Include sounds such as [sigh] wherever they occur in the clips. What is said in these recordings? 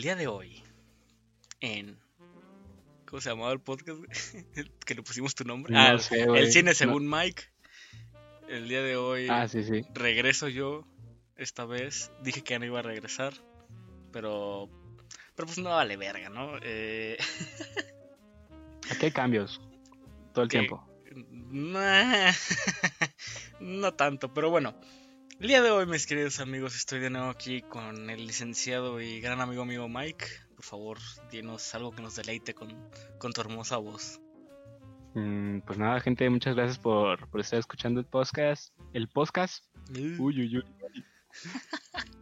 el día de hoy, en. ¿Cómo se llamaba el podcast? [laughs] que le pusimos tu nombre. No ah, sé, el cine No. según Mike. El día de hoy Ah, sí, sí. regreso yo. Esta vez dije que ya no iba a regresar. Pero. Pero pues no vale verga, ¿no? Eh, [laughs] Aquí hay cambios. Todo el que- tiempo. [laughs] Nah, no tanto, pero bueno. El día de hoy, mis queridos amigos, estoy de nuevo aquí con el licenciado y gran amigo mío Mike. Por favor, dinos algo que nos deleite con, con tu hermosa voz. Mm, pues nada, gente, muchas gracias por, por estar escuchando el podcast. El podcast. Uy, uy, uy.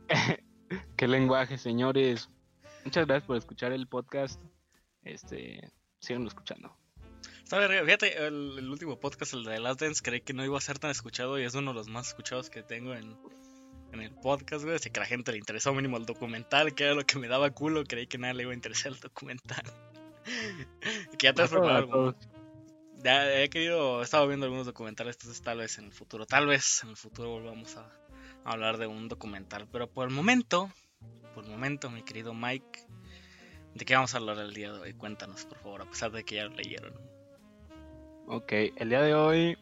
[laughs] Qué lenguaje, señores. Muchas gracias por escuchar el podcast. Este, síganlo escuchando. Fíjate, el, el último podcast, el de Last Dance, creí que no iba a ser tan escuchado y es uno de los más escuchados que tengo en, en el podcast, güey. Así que a la gente le interesó mínimo el documental, que era lo que me daba culo. Creí que nada le iba a interesar el documental. [laughs] que ya te has preparado. Ya he querido, he estado viendo algunos documentales, entonces tal vez en el futuro, tal vez en el futuro volvamos a, a hablar de un documental. Pero por el momento, por el momento, mi querido Mike, ¿de qué vamos a hablar el día de hoy? Cuéntanos, por favor, a pesar de que ya lo leyeron. Ok, el día de hoy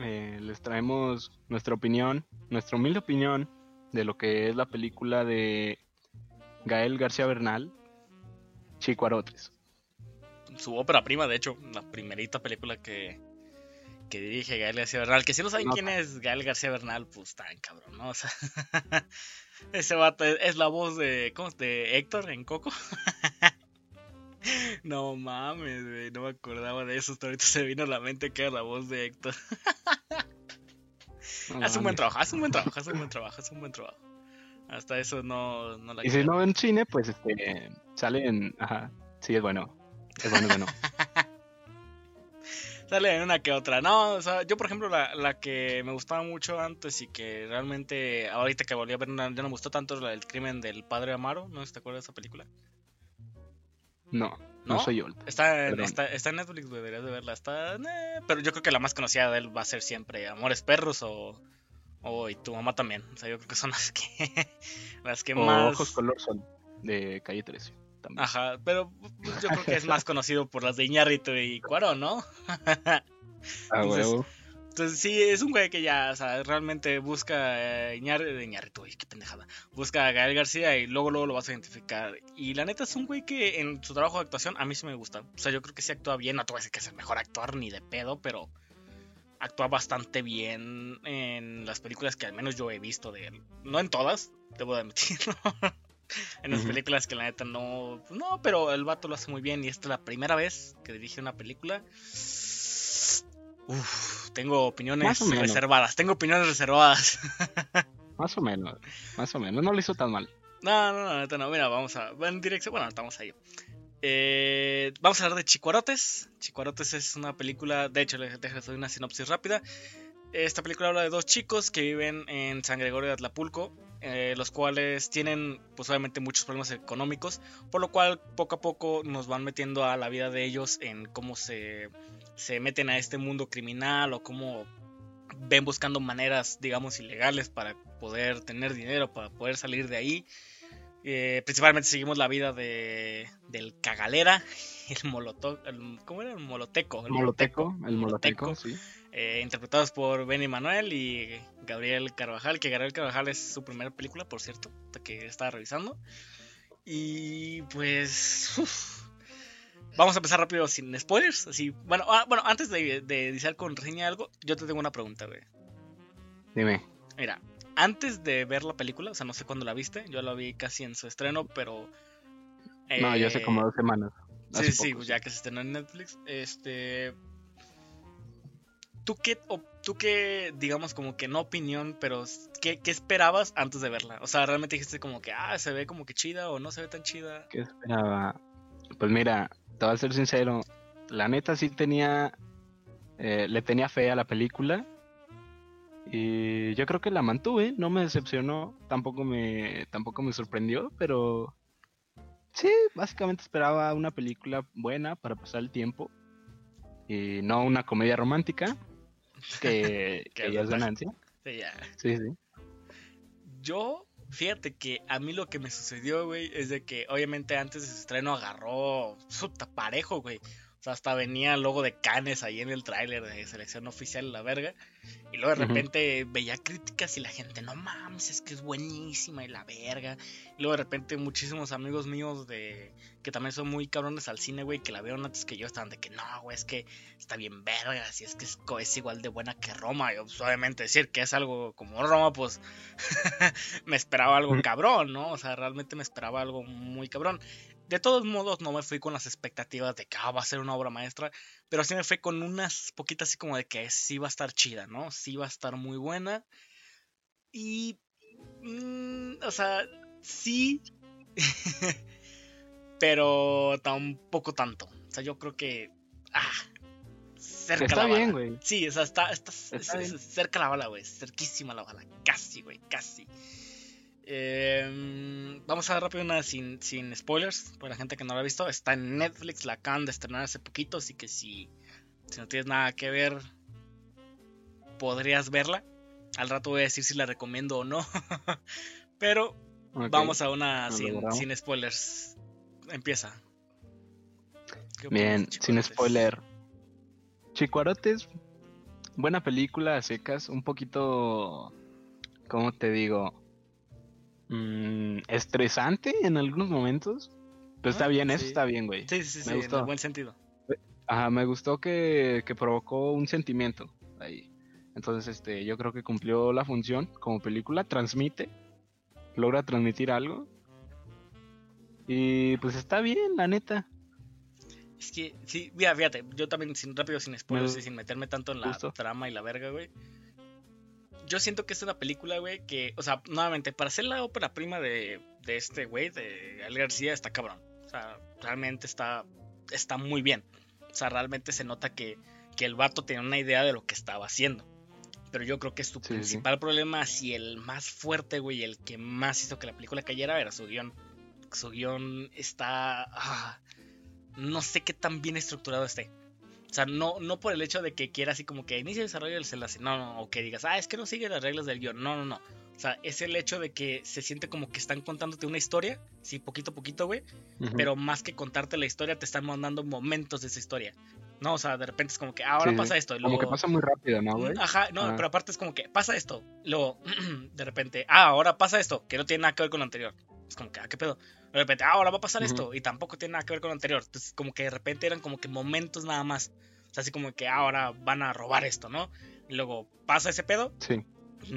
eh, les traemos nuestra opinión, nuestra humilde opinión de lo que es la película de Gael García Bernal, Chicuarotes. Su ópera prima, de hecho, la primerita película que, que dirige Gael García Bernal. Que si no saben No. quién es Gael García Bernal, pues en cabrón, ¿no? O sea, [laughs] ese vato es, es la voz de, ¿cómo? De Héctor en Coco. [laughs] [laughs] No mames, güey, no me acordaba de eso. Hasta ahorita se vino a la mente que era la voz de Héctor. [laughs] No hace un buen trabajo, hace un buen trabajo, hace un buen trabajo, hace un buen trabajo. Hasta eso no, no la Y si no ven cine, pues este, sale en... Ajá, sí, es bueno. Es bueno, es bueno. [laughs] Sale en una que otra. No, o sea, yo por ejemplo la, la que me gustaba mucho antes y que realmente ahorita que volví a ver una- ya no me gustó tanto es la del crimen del padre Amaro. ¿No sé si te acuerdas de esa película? No, no, ¿No? soy yo. Está en, está, está en Netflix, güey, deberías de verla. Está, eh, pero yo creo que la más conocida de él va a ser siempre Amores Perros o, o Y tu mamá también. O sea, yo creo que son las que [laughs] las que O más... Ojos Color Sol, de Calle 13. También. Ajá, pero pues, yo creo que es más conocido por las de Iñárritu y Cuarón, ¿no? [laughs] Ah, entonces- huevo. Entonces sí, es un güey que ya, o sea, realmente busca eh, Iñar- Iñárritu, uy, qué pendejada. Busca a Gael García y luego luego lo vas a identificar. Y la neta es un güey que en su trabajo de actuación a mí sí me gusta. O sea, yo creo que sí actúa bien, no te voy a decir que es el mejor actor ni de pedo, pero actúa bastante bien en las películas que al menos yo he visto de él. No en todas, debo de admitirlo. [laughs] en las películas que la neta no, no, pero el vato lo hace muy bien y esta es la primera vez que dirige una película. Uf, tengo opiniones reservadas, tengo opiniones reservadas. [laughs] Más o menos, más o menos. No lo hizo tan mal. No, no, no, no. Mira, vamos a. En dirección. Bueno, estamos ahí. Eh, vamos a hablar de Chicuarotes. Chicuarotes es una película. De hecho, les doy una sinopsis rápida. Esta película habla de dos chicos que viven en San Gregorio de Atlapulco. eh, los cuales tienen, pues obviamente, muchos problemas económicos. Por lo cual, poco a poco nos van metiendo a la vida de ellos en cómo se, se meten a este mundo criminal o cómo ven buscando maneras, digamos, ilegales para poder tener dinero, para poder salir de ahí. Eh, principalmente seguimos la vida de del cagalera, [laughs] el molotov, el- ¿cómo era? El moloteco. El moloteco, el moloteco, Moloteco. sí. Eh, interpretados por Benny Manuel y Gabriel Carvajal, que Gabriel Carvajal es su primera película, por cierto, que estaba revisando. Y pues... uf. Vamos a empezar rápido sin spoilers. Así, bueno, ah, bueno, antes de, de iniciar con reseña algo, yo te tengo una pregunta, güey. Dime. Mira, antes de ver la película, o sea, no sé cuándo la viste, yo la vi casi en su estreno, pero... No, yo eh, hace como dos semanas. Sí, Hace sí, poco, pues ya que se estrenó en Netflix. Este. ¿Tú qué, o- tú qué, digamos, como que no opinión, pero ¿qué, qué esperabas antes de verla? O sea, realmente dijiste como que, ah, se ve como que chida o no se ve tan chida. ¿Qué esperaba? Pues mira, te voy a ser sincero. La neta sí tenía. eh, le tenía fe a la película. Y yo creo que la mantuve, no me decepcionó, tampoco me, tampoco me sorprendió, pero sí, básicamente esperaba una película buena para pasar el tiempo. Y no una comedia romántica, que, [laughs] Que ya es ganancia. Sí, ya. Sí, sí. Yo, Fíjate que a mí lo que me sucedió, güey, es de que obviamente antes de su estreno agarró su parejo, güey. O sea, hasta venía el logo de Canes ahí en el tráiler de selección oficial, la verga. Y luego de repente veía críticas y la gente, no mames, es que es buenísima y la verga. Y luego de repente muchísimos amigos míos de que también son muy cabrones al cine, güey, que la vieron antes que yo, estaban de que no, güey, es que está bien verga, si es que es, igual de buena que Roma. Y pues, obviamente decir que es algo como Roma, pues [laughs] me esperaba algo cabrón, ¿no? O sea, realmente me esperaba algo muy cabrón de todos modos no me fui con las expectativas de que ah, va a ser una obra maestra, pero sí me fui con unas poquitas así como de que sí va a estar chida, ¿no? Sí va a estar muy buena. Y... Mm, o sea, sí. [laughs] pero tampoco tanto. O sea, yo creo que... Ah, cerca está la bien, güey. Sí, o sea, está, está, cerca la bala, güey. Cerquísima la bala. Casi, güey, casi. Em, vamos a dar rápido una sin, sin spoilers, para la gente que no la ha visto. Está en Netflix, la acaban de estrenar hace poquito, así que si, si no tienes nada que ver, podrías verla. Al rato voy a decir si la recomiendo o no. [laughs] Pero vamos a una sin, sin, spoilers. Empieza. Bien, sin spoiler. Chicuarotes, buena película, secas, un poquito, ¿cómo te digo? Mmm, estresante en algunos momentos. Pero está ah, bien, eso está bien, güey. Sí, sí, sí, me gustó. en buen sentido. Ajá, me gustó que, que provocó un sentimiento ahí. Entonces, este, yo creo que cumplió la función como película, transmite, logra transmitir algo. Y pues está bien, la neta. Es que, sí, mira, fíjate, yo también, sin rápido, sin spoilers y sin meterme tanto en la trama y la verga, güey yo siento que es una película, güey, que, o sea, nuevamente, para ser la ópera prima de, de este güey, de Al García, está cabrón. O sea, realmente está, está muy bien. O sea, realmente se nota que, que el vato tenía una idea de lo que estaba haciendo. Pero yo creo que su principal problema, si el más fuerte, güey, el que más hizo que la película cayera, era su guion. Su guion está... Ah, no sé qué tan bien estructurado esté. O sea, no, no por el hecho de que quiera así como que inicie el desarrollo del enlace, no, no, o que digas, ah, es que no sigue las reglas del guion, no, no, no. O sea, es el hecho de que se siente como que están contándote una historia, sí, poquito a poquito, güey, pero más que contarte la historia, te están mandando momentos de esa historia. No, o sea, de repente es como que ahora pasa esto. como que pasa muy rápido, ¿no, güey? Ajá, no, pero aparte es como que pasa esto. Luego, [clears throat] de repente, ah, ahora pasa esto, que no tiene nada que ver con lo anterior. Es como que, ah, qué pedo. De repente, ah, ahora va a pasar esto, y tampoco tiene nada que ver con lo anterior. Entonces, como que de repente eran como que momentos nada más. O sea, así como que ahora van a robar esto, ¿no? Y luego pasa ese pedo. Sí.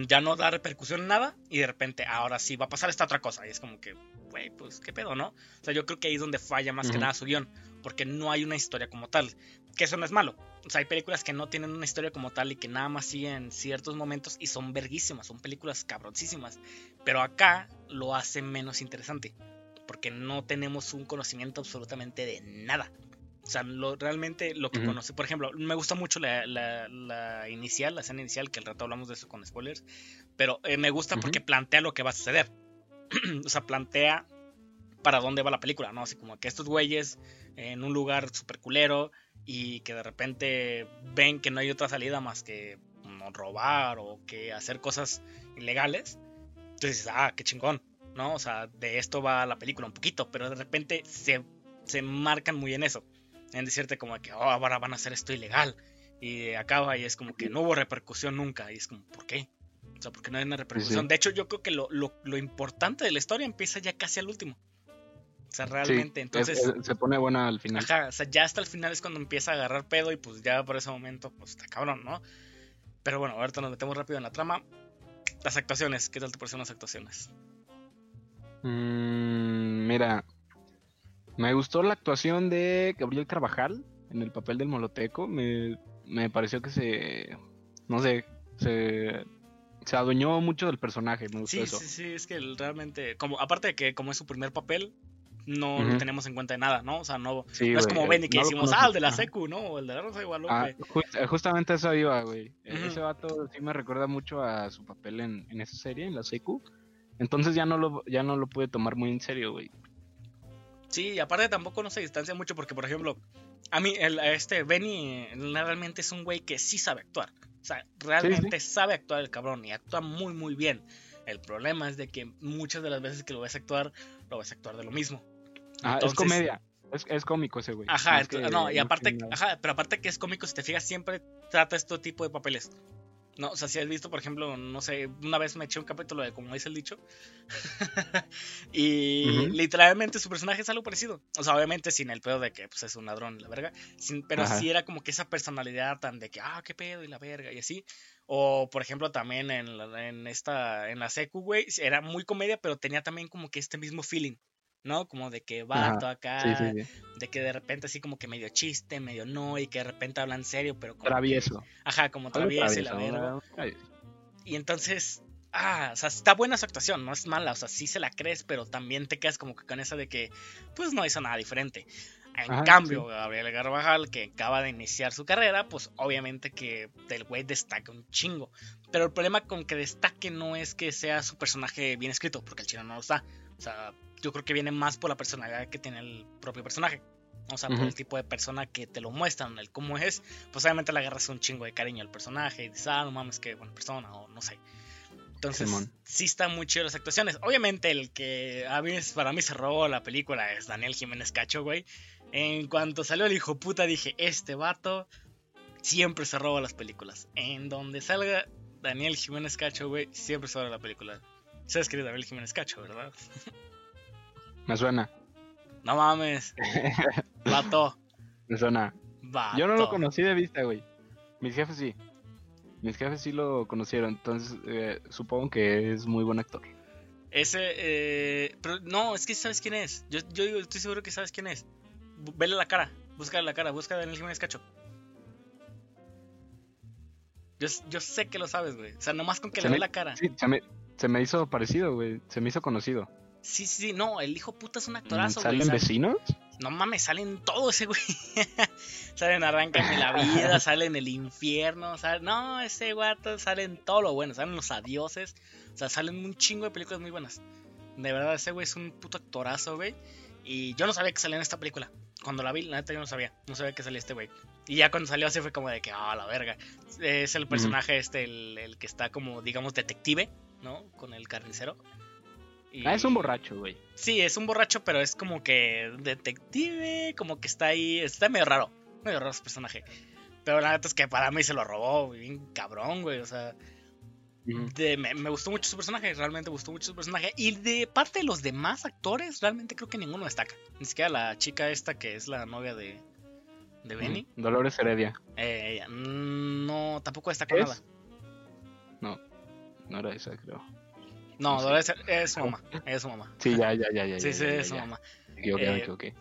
Ya no da repercusión en nada. Y de repente, ahora sí va a pasar esta otra cosa. Y es como que, güey, pues qué pedo, ¿no? O sea, yo creo que ahí es donde falla más que nada su guion. Porque no hay una historia como tal. Que eso no es malo. O sea, hay películas que no tienen una historia como tal y que nada más siguen ciertos momentos y son verguísimas. Son películas cabroncísimas. Pero acá lo hace menos interesante. Porque no tenemos un conocimiento absolutamente de nada. O sea, lo, realmente lo que conoce, por ejemplo, me gusta mucho la, la, inicial, la escena inicial, que al rato hablamos de eso con spoilers, pero eh, me gusta porque plantea lo que va a suceder. [clears throat] o sea, plantea para dónde va la película, ¿no? Así como que estos güeyes en un lugar super culero y que de repente ven que no hay otra salida más que no, robar o que hacer cosas ilegales. Entonces, ah, qué chingón, ¿no? O sea, de esto va la película un poquito, pero de repente se, se marcan muy en eso en decirte como que oh, ahora van a hacer esto ilegal. Y acaba y es como que no hubo repercusión nunca. Y es como, ¿por qué? O sea, porque no hay una repercusión. De hecho, yo creo que lo, lo, importante de la historia empieza ya casi al último. O sea, realmente, entonces... se pone buena al final. Ajá, o sea, ya hasta el final es cuando empieza a agarrar pedo y pues ya por ese momento, pues está cabrón, ¿no? Pero bueno, ahorita nos metemos rápido en la trama. Las actuaciones, ¿qué tal te parecen las actuaciones? Mm, mira, me gustó la actuación de Gabriel Carvajal en el papel del Moloteco. Me, me pareció que se. No sé, se. Se adueñó mucho del personaje, me gustó sí, Sí, sí, es que realmente, como, aparte de que como es su primer papel, no lo tenemos en cuenta de nada, ¿no? O sea, no, no es como Benny que decimos, ah, el de la secu, ¿no? O el de la Rosa de Guadalupe. Ah, justamente eso iba, güey. E-, ese vato sí me recuerda mucho a su papel en, en esa serie, en la secu. Entonces ya no lo, ya no lo pude tomar muy en serio, güey. Sí, y aparte tampoco no se distancia mucho porque, por ejemplo, a mí, el, este Benny realmente es un güey que sí sabe actuar. O sea, realmente sabe actuar el cabrón y actúa muy, muy bien. El problema es de que muchas de las veces que lo ves actuar, lo ves actuar de lo mismo. Ah, es comedia. Es, es cómico ese güey. Ajá, que- no, y aparte, ajá, pero aparte que es cómico, si te fijas, siempre trata este tipo de papeles. No, o sea, si has visto, por ejemplo, no sé, una vez me eché un capítulo de como dice el dicho. [laughs] y literalmente su personaje es algo parecido. O sea, obviamente sin el pedo de que pues, es un ladrón la verga. sin- pero Ajá. sí era como que esa personalidad tan de que, ah, qué pedo y la verga y así. O, por ejemplo, también en, la- en esta, en la secu, güey, era muy comedia, pero tenía también como que este mismo feeling. ¿No? Como de que vato acá, Sí, sí, sí. de que de repente así como que medio chiste, medio no, y que de repente hablan serio, pero como Travieso. que- ajá, como travieso y la. Y entonces, ah, o sea, está buena su actuación, no es mala, o sea, sí se la crees, pero también te quedas como que con esa de que, pues no hizo nada diferente. En Ajá, cambio. Gabriel Carvajal, que acaba de iniciar su carrera, pues obviamente que el güey destaca un chingo. Pero el problema con que destaque no es que sea su personaje bien escrito, porque el chino no lo está. O sea, yo creo que viene más por la personalidad que tiene el propio personaje. O sea, por el tipo de persona que te lo muestran, el cómo es, pues obviamente le agarras un chingo de cariño al personaje y dices, ah, no mames, qué buena persona, o no sé. Entonces, Simón. sí están muy chidas las actuaciones. Obviamente, el que a mí, para mí se robó la película es Daniel Jiménez Cacho, güey. En cuanto salió el hijo puta, dije, este vato siempre se roba las películas. En donde salga Daniel Jiménez Cacho, güey, siempre se roba la película. Sabes que es Daniel Jiménez Cacho, ¿verdad? [laughs] Me suena. No mames. [laughs] Vato. Me suena. Vato. Yo no lo conocí de vista, güey. Mis jefes sí. Mis jefes sí lo conocieron, entonces eh, supongo que es muy buen actor. Ese, eh, pero no, es que sabes quién es. Yo, yo digo, estoy seguro que sabes quién es. Vele la cara, búscale la cara, busca a Daniel Jiménez Cacho. Yo, yo sé que lo sabes, güey. O sea, nomás con que Se le ve me- la cara. Sí, se me, se me hizo parecido, güey. Se me hizo conocido. Sí, sí, sí, no, el hijo puta es un Mm, actorazo, güey. ¿Salen vecinos? no mames, salen todo ese güey. [laughs] salen Arráncame la vida, [laughs] salen el infierno, salen... No, ese guato salen todo lo bueno, salen los adioses. O sea, salen un chingo de películas muy buenas. De verdad, ese güey es un puto actorazo, güey. Y yo no sabía que salía en esta película. Cuando la vi, la neta yo no sabía. No sabía que salía este güey. Y ya cuando salió así fue como de que, ah, la verga. Es el personaje este, el, el que está como, digamos, detective, ¿no? Con el carnicero. Y- Ah, es un borracho, güey. Sí, es un borracho, pero es como que detective, como que está ahí, está medio raro, medio raro ese personaje. Pero la neta es que para mí se lo robó, bien cabrón, güey, o sea, de- me, me gustó mucho su personaje, realmente gustó mucho su personaje. Y de parte de los demás actores, realmente creo que ninguno destaca. Ni siquiera la chica esta que es la novia de, de Benny. Dolores Heredia. eh, ella, mm, no, tampoco destacó ¿Es? nada. No, no era esa, creo. No, es su mamá, es su mamá. Sí, ya, ya, ya, ya. Sí, sí, ya, es su mamá. Eh, equivoqué.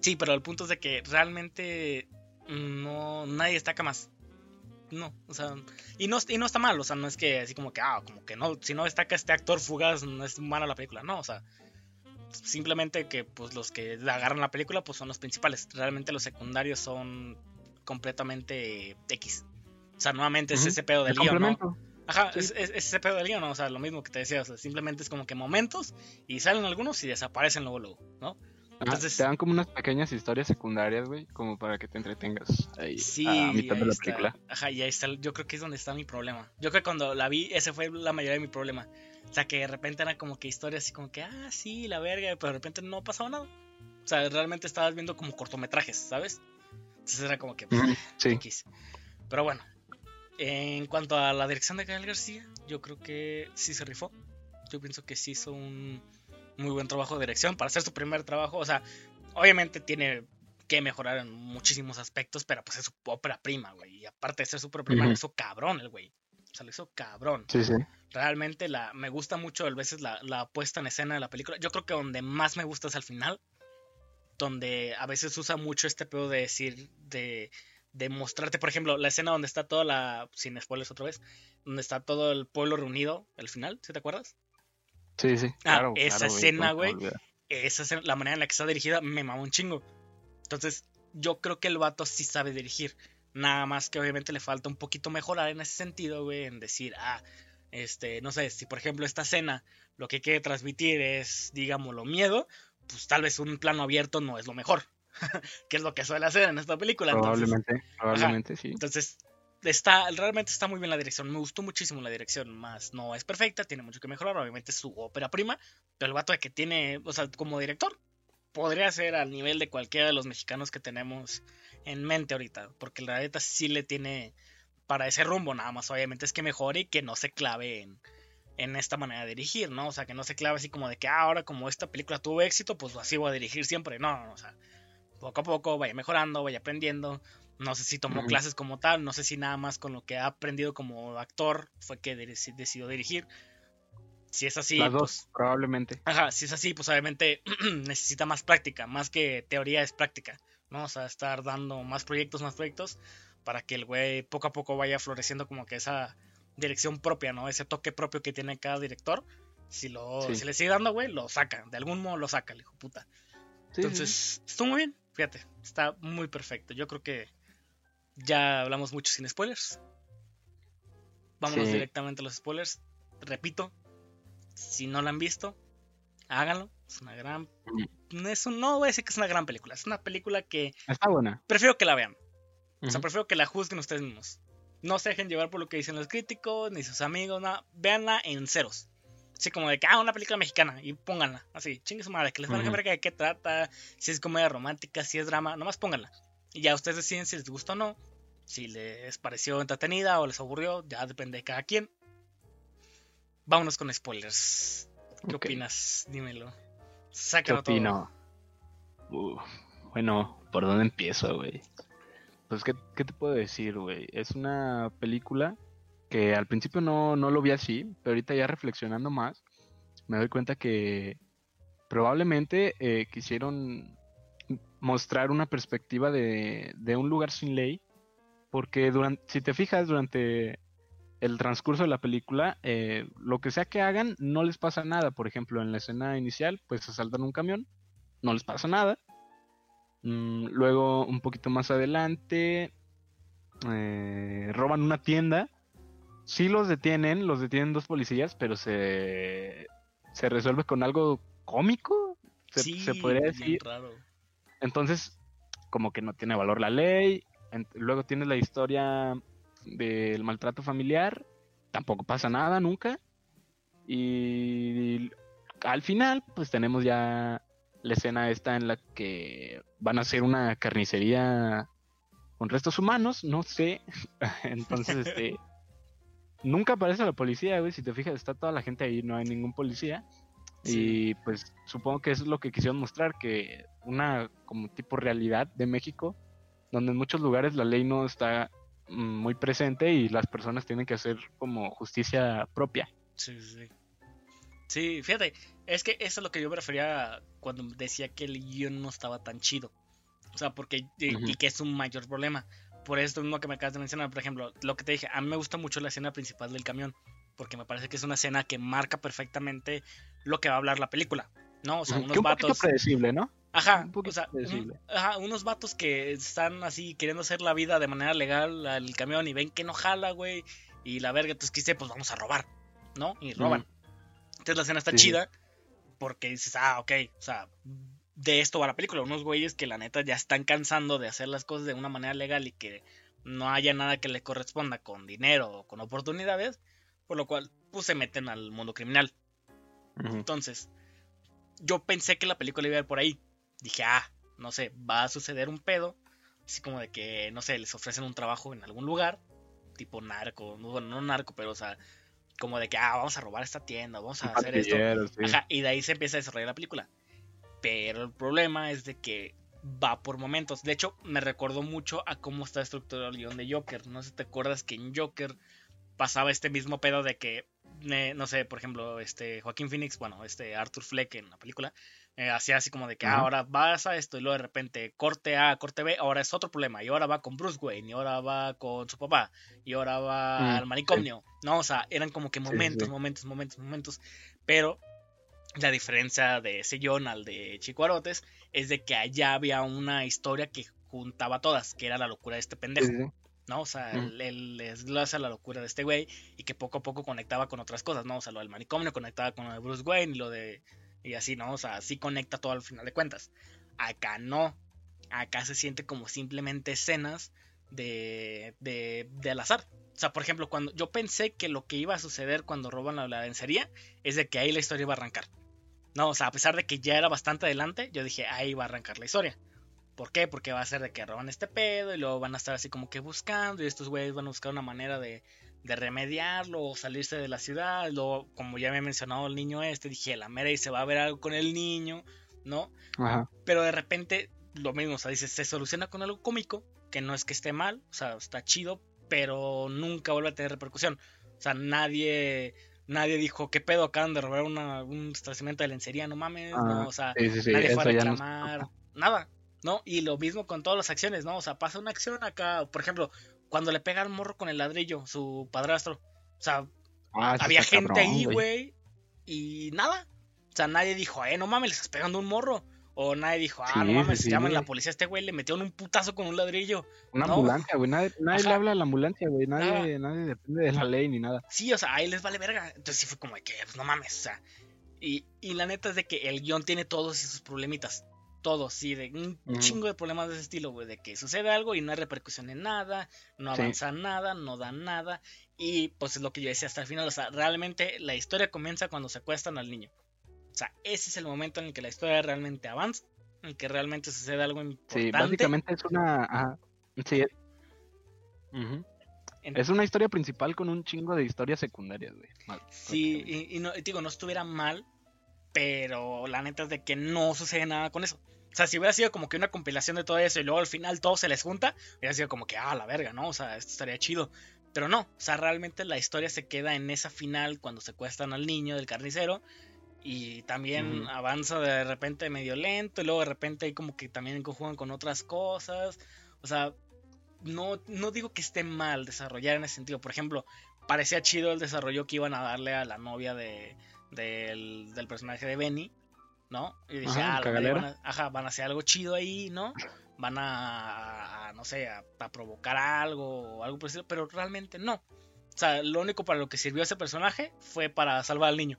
Sí, pero el punto es de que realmente no nadie destaca más. No, o sea, y no, y no está mal, o sea, no es que así como que, ah, como que no, si no destaca este actor fugaz, no es mala la película, no, o sea, simplemente que pues los que agarran la película pues son los principales, realmente los secundarios son completamente X. O sea, nuevamente es ese pedo del El lío, ¿no? Ajá, Sí. es, es- es ese pedo del lío, ¿no? O sea, lo mismo que te decía, o sea, simplemente es como que momentos y salen algunos y desaparecen luego, luego, ¿no? Entonces- te dan como unas pequeñas historias secundarias, güey, como para que te entretengas ahí Sí, a mitad de ahí la está. película. Ajá, y ahí está. Yo creo que es donde está mi problema. Yo creo que cuando la vi, ese fue la mayoría de mi problema. O sea, que de repente era como que historias así como que, ah, sí, la verga, pero de repente no pasaba nada. O sea, realmente estabas viendo como cortometrajes, ¿sabes? Entonces era como que, Sí, X. Pero bueno, en cuanto a la dirección de Gael García, yo creo que sí se rifó. Yo pienso que sí hizo un muy buen trabajo de dirección para hacer su primer trabajo. O sea, obviamente tiene que mejorar en muchísimos aspectos, pero pues es su ópera prima, güey. Y aparte de ser su ópera prima, Ujú. lo hizo cabrón el güey. O sea, lo hizo cabrón. sí, sí. Realmente la, me gusta mucho a veces la, la puesta en escena de la película. Yo creo que donde más me gusta es al final. Donde a veces usa mucho este pedo de decir, de, de mostrarte, por ejemplo, la escena donde está toda la, sin spoilers otra vez, donde está todo el pueblo reunido al final, ¿sí te acuerdas? Sí, sí. Ah, claro, esa claro, escena, ¿cómo se me güey. Esa es la manera en la que está dirigida me mama un chingo. Entonces, yo creo que el vato sí sabe dirigir. Nada más que obviamente le falta un poquito mejorar en ese sentido, güey, en decir, ah, este, no sé, si por ejemplo esta escena lo que quiere transmitir es, digámoslo, miedo, pues tal vez un plano abierto no es lo mejor. [laughs] que es lo que suele hacer en esta película. Entonces, Probablemente, probablemente, sí. entonces, está, realmente está muy bien la dirección. Me gustó muchísimo la dirección, más no es perfecta, tiene mucho que mejorar. Obviamente es su ópera prima, pero el vato de que tiene, o sea, como director, podría ser al nivel de cualquiera de los mexicanos que tenemos en mente ahorita, porque la neta sí le tiene para ese rumbo, nada más. Obviamente es que mejore y que no se clave en, en esta manera de dirigir, ¿no? O sea, que no se clave así como de que ah, ahora como esta película tuvo éxito, pues así voy a dirigir siempre. No, no, o sea, poco a poco vaya mejorando, vaya aprendiendo. No sé si tomó clases como tal, no sé si nada más con lo que ha aprendido como actor fue que decidió dirigir. Si es así. Las dos, pues probablemente. Ajá, si es así, pues obviamente [clears throat] necesita más práctica, más que teoría es práctica, ¿no? O sea, estar dando más proyectos, más proyectos, para que el güey poco a poco vaya floreciendo como que esa dirección propia, ¿no? Ese toque propio que tiene cada director. Si, lo, si le sigue dando, güey, lo saca. De algún modo lo saca, el hijo puta. Entonces, estuvo muy bien. Fíjate, está muy perfecto. Yo creo que ya hablamos mucho sin spoilers. Vámonos directamente a los spoilers. Repito, si no la han visto, háganlo. Es una gran. No, es no voy a decir que es una gran película. Es una película que. Está buena. Prefiero que la vean. O sea, prefiero que la juzguen ustedes mismos. No se dejen llevar por lo que dicen los críticos, ni sus amigos, nada. Véanla en ceros. Así como de que, ah, una película mexicana y pónganla. Así, chingue su madre, que les van a ver de qué trata, si es comedia romántica, si es drama, nomás pónganla. Y ya ustedes deciden si les gusta o no, si les pareció entretenida o les aburrió, ya depende de cada quien. Vámonos con spoilers. ¿Qué opinas? Dímelo. Sácalo ¿Qué opino? Uh, bueno, ¿por dónde empiezo, güey? Pues, ¿qué, te puedo decir, güey? Es una película que al principio no, lo vi así, pero ahorita ya reflexionando más, me doy cuenta que probablemente eh, quisieron mostrar una perspectiva de, un lugar sin ley, porque durante, si te fijas, durante el transcurso de la película, eh, lo que sea que hagan, no les pasa nada. Por ejemplo, en la escena inicial, pues asaltan un camión, no les pasa nada. Mm, luego, un poquito más adelante, eh, roban una tienda. Sí los detienen, los detienen dos policías, pero se, se resuelve con algo cómico, se, podría decir. Entonces, como que no tiene valor la ley. luego tienes la historia del maltrato familiar, tampoco pasa nada nunca. Y al final, pues tenemos ya la escena esta en la que van a hacer una carnicería con restos humanos, no sé. [laughs] Entonces, este, [laughs] nunca aparece la policía, güey. Si te fijas, está toda la gente ahí, no hay ningún policía. Y pues supongo que eso es lo que quisieron mostrar, que una como tipo realidad de México, donde en muchos lugares la ley no está mm, muy presente y las personas tienen que hacer como justicia propia. Sí, sí. Sí, fíjate, es que eso es lo que yo me refería cuando decía que el guion no estaba tan chido. O sea, porque. Y, que es un mayor problema. Por esto mismo que me acabas de mencionar, por ejemplo, lo que te dije, a mí me gusta mucho la escena principal del camión. Porque me parece que es una escena que marca perfectamente lo que va a hablar la película. ¿No? O sea, unos un vatos. predecible, ¿no? Ajá, o sea, ajá, unos vatos que están así queriendo hacer la vida de manera legal al camión y ven que no jala, güey. Y la verga, entonces quise, pues vamos a robar, ¿no? Y roban. Entonces la escena está chida porque dices, ah, ok, o sea, de esto va la película. Unos güeyes que la neta ya están cansando de hacer las cosas de una manera legal y que no haya nada que le corresponda con dinero o con oportunidades, por lo cual, pues se meten al mundo criminal. Entonces, yo pensé que la película iba a ir por ahí. Dije, ah, no sé, va a suceder un pedo. Así como de que, no sé, les ofrecen un trabajo en algún lugar, tipo narco, bueno, no narco, pero o sea, como de que, ah, vamos a robar esta tienda, vamos a hacer esto. y de ahí se empieza a desarrollar la película. Pero el problema es de que va por momentos. De hecho, me recordó mucho a cómo está estructurado el guion de Joker. No sé si te acuerdas que en Joker pasaba este mismo pedo de que, no sé, por ejemplo, este Joaquín Phoenix, bueno, este Arthur Fleck en la película, eh, hacía así como de que ahora vas a esto y luego de repente corte A, corte B, ahora es otro problema y ahora va con Bruce Wayne y ahora va con su papá y ahora va mm, al manicomio, ¿no? O sea, eran como que momentos, momentos, momentos, momentos, pero la diferencia de ese John al de Chicuarotes es de que allá había una historia que juntaba todas, que era la locura de este pendejo. ¿no? O sea, mm. él, desglosa la locura de este güey y que poco a poco conectaba con otras cosas, ¿no? O sea, lo del manicomio conectaba con lo de Bruce Wayne y lo de y así, ¿no? O sea, sí conecta todo al final de cuentas. Acá no. Acá se siente como simplemente escenas de, de, de al azar. O sea, por ejemplo, cuando yo pensé que lo que iba a suceder cuando roban la, lencería es de que ahí la historia iba a arrancar. No, o sea, a pesar de que ya era bastante adelante, yo dije, ahí va a arrancar la historia. ¿Por qué? Porque va a ser de que roban este pedo y luego van a estar así como que buscando y estos güeyes van a buscar una manera de, de remediarlo o salirse de la ciudad. Luego, como ya me he mencionado el niño este, dije, la mera y se va a ver algo con el niño, ¿no? Ajá. Pero de repente, lo mismo, o sea, dice, se soluciona con algo cómico, que no es que esté mal, o sea, está chido, pero nunca vuelve a tener repercusión. O sea, nadie nadie dijo, ¿qué pedo? Acaban de robar un establecimiento de lencería, no mames, Ah, no, o sea, sí, sí, sí, nadie fue a no- reclamar, nada, ¿no? Y lo mismo con todas las acciones, ¿no? O sea, pasa una acción acá, por ejemplo, cuando le pega al morro con el ladrillo, su padrastro, o sea, Ah, había gente cabrón, ahí, güey, y nada, o sea, nadie dijo, eh, no mames, le estás pegando un morro, o nadie dijo, ah, Sí, no sí, mames, sí, llamen a la policía a este güey, le metieron un putazo con un ladrillo, Una No. ambulancia, güey. Nadie, le habla a la ambulancia, güey. Nadie, nadie depende de la ley ni nada. Sí, o sea, ahí les vale verga. Entonces sí fue como de que, pues no mames, o sea. Y, y la neta es de que el guion tiene todos sus problemitas. Todos, sí, de un chingo de problemas de ese estilo, güey. De que sucede algo y no hay repercusión en nada, no Sí. avanza nada, no da nada. Y pues es lo que yo decía hasta el final. O sea, realmente la historia comienza cuando secuestran al niño. O sea, ese es el momento en el que la historia realmente avanza, en el que realmente sucede algo importante. Sí, básicamente es una. Ajá. Sí. es- una historia principal con un chingo de historias secundarias, güey. Mal, Sí, prácticamente. y, y no, y digo, no estuviera mal, pero la neta es de que no sucede nada con eso. O sea, si hubiera sido como que una compilación de todo eso y luego al final todo se les junta, hubiera sido como que, ah, la verga, ¿no? O sea, esto estaría chido. Pero no, o sea, realmente la historia se queda en esa final cuando secuestran al niño del carnicero y también avanza de repente medio lento y luego de repente ahí como que también conjugan con otras cosas. O sea, no, no digo que esté mal desarrollar en ese sentido. Por ejemplo, parecía chido el desarrollo que iban a darle a la novia de, del, del personaje de Benny, ¿no? Y dije, Ajá, ah, van a, ajá, van a hacer algo chido ahí, ¿no? Van a, a- no sé, a, a provocar algo o algo por el estilo, pero realmente no. O sea, lo único para lo que sirvió ese personaje fue para salvar al niño.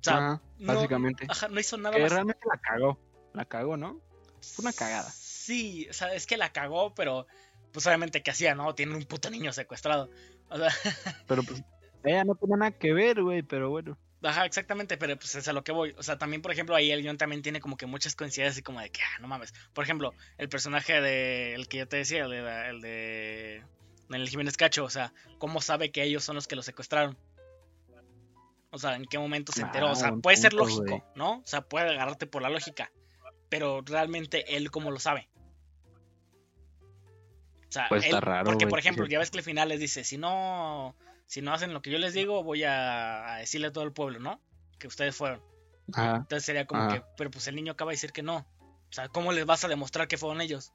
O sea, Ajá, no- básicamente. ajá, no hizo nada que más. realmente la cagó. La cagó, ¿no? Fue una cagada. Sí, o sea, es que la cagó, pero pues obviamente que hacía, ¿no? Tiene un puto niño secuestrado. O sea, [laughs] Pero pues. Ella no tenía nada que ver, güey, pero bueno. ajá, exactamente, pero pues es a lo que voy. O sea, también, por ejemplo, ahí el guion también tiene como que muchas coincidencias así como de que, ah, no mames. Por ejemplo, el personaje de, el que yo te decía, el de, el de, el Jiménez Cacho, o sea, ¿cómo sabe que ellos son los que lo secuestraron? O sea, ¿en qué momento se enteró? O sea, Ah, puede ser lógico. ¿no? O sea, puede agarrarte por la lógica, pero realmente él cómo lo sabe. O sea, Pues está él- raro, porque por ejemplo, ya ves que al final les dice, si no, si no hacen lo que yo les digo, voy a, a decirle a todo el pueblo, ¿no? Que ustedes fueron. Ajá. Entonces sería como Ajá. que, pero pues el niño acaba de decir que no. O sea, ¿cómo les vas a demostrar que fueron ellos?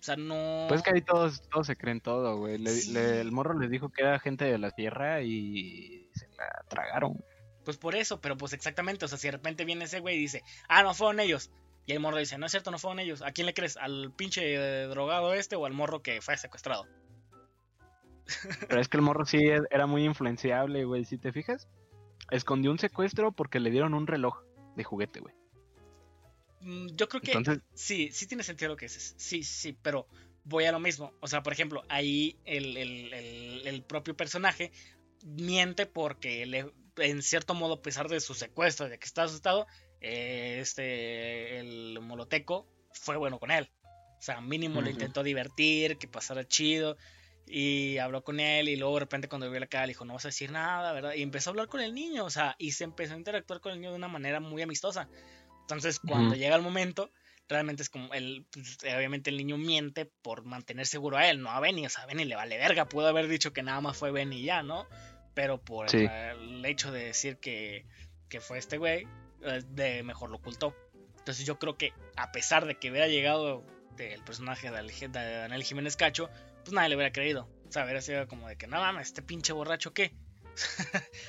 O sea, no. Pues que ahí todos, todos se creen todo, güey. Le- Sí. le- el morro les dijo que era gente de la tierra y se la tragaron. Pues por eso, pero pues exactamente. O sea, si de repente viene ese güey y dice, ah, no fueron ellos. Y el morro dice, no es cierto, no fueron ellos. ¿A quién le crees? ¿Al pinche eh, drogado este o al morro que fue secuestrado? [laughs] Pero es que el morro sí e- era muy influenciable, güey. Si te fijas, escondió un secuestro porque le dieron un reloj de juguete, güey. Mm, Yo creo que Entonces, sí, sí tiene sentido lo que dices. Sí, sí, pero voy a lo mismo. O sea, por ejemplo, ahí el, el- el- el propio personaje miente porque le, en cierto modo, a pesar de su secuestro, de que está asustado, eh, este, el moloteco fue bueno con él. O sea, mínimo lo intentó divertir, que pasara chido. Y habló con él y luego de repente cuando vio la cara le dijo, no vas a decir nada, ¿verdad? Y empezó a hablar con el niño, o sea, y se empezó a interactuar con el niño de una manera muy amistosa. Entonces, cuando llega el momento, realmente es como, el, pues, obviamente el niño miente por mantener seguro a él, no a Benny, o sea, a Benny le vale verga, pudo haber dicho que nada más fue Benny y ya, ¿no? Pero por Sí. el hecho de decir que, que fue este güey, eh, de mejor lo ocultó. Entonces yo creo que a pesar de que hubiera llegado el personaje de, Daniel Jiménez Cacho, pues nadie le hubiera creído. O sea, hubiera sido como de que, no mames, este pinche borracho, ¿qué?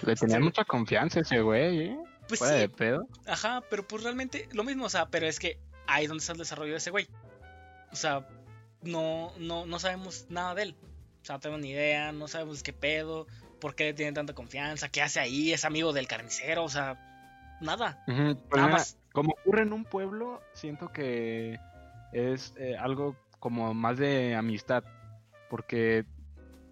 le tenía [laughs] Sí. mucha confianza ese güey, ¿eh? Pues sí, de pedo. Ajá, pero pues realmente lo mismo, o sea, pero es que ahí es donde está el desarrollo de ese güey. O sea, no, no, no sabemos nada de él. O sea, no tenemos ni idea, no sabemos qué pedo, por qué le tiene tanta confianza, qué hace ahí, es amigo del carnicero, o sea, nada. Pues Nada más. Como ocurre en un pueblo, siento que es eh, algo como más de amistad. Porque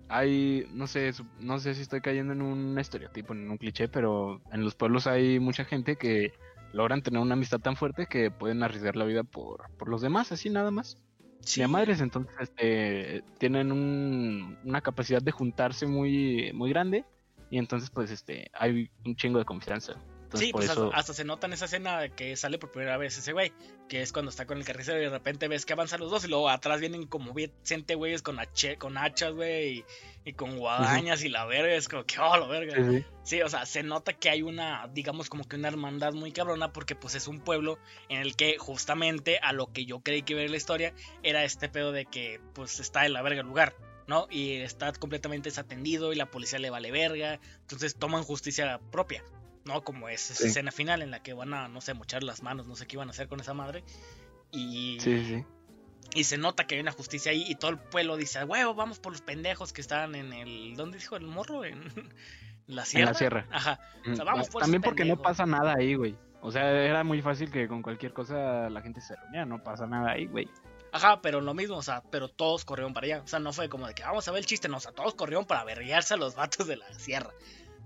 hay, no sé, no sé si estoy cayendo en un estereotipo, en un cliché, pero en los pueblos hay mucha gente que logran tener una amistad tan fuerte que pueden arriesgar la vida por, por los demás, así nada más. Sí. a madres, entonces este, tienen una capacidad de juntarse muy, muy grande y entonces pues este hay un chingo de confianza sí, pues hasta, se nota en esa escena que sale por primera vez ese güey, que es cuando está con el carnicero y de repente ves que avanzan los dos y luego atrás vienen como 20 güeyes con, con hachas, güey, y, con guadañas y la verga, es como que, oh, la verga. Sí, o sea, se nota que hay una, digamos, como que una hermandad muy cabrona porque pues es un pueblo en el que justamente a lo que yo creí que ver la historia era este pedo de que pues está en la verga el lugar. ¿no? Y está completamente desatendido y la policía le vale verga, entonces toman justicia propia. ¿No? Como es esa escena final en la que van a, no sé, mochar las manos, no sé qué iban a hacer con esa madre. Y, y se nota que hay una justicia ahí y todo el pueblo dice, huevo, vamos por los pendejos que están en el, ¿dónde dijo el morro? En [laughs] la sierra. En la sierra. Ajá. vamos por También porque no pasa nada ahí, güey. O sea, era muy fácil que con cualquier cosa la gente se reunía, no pasa nada ahí, güey. Ajá, pero lo mismo, o sea, pero todos corrieron para allá. O sea, no fue como de que vamos a ver el chiste, no, o sea, todos corrieron para verguiarse a los vatos de la sierra.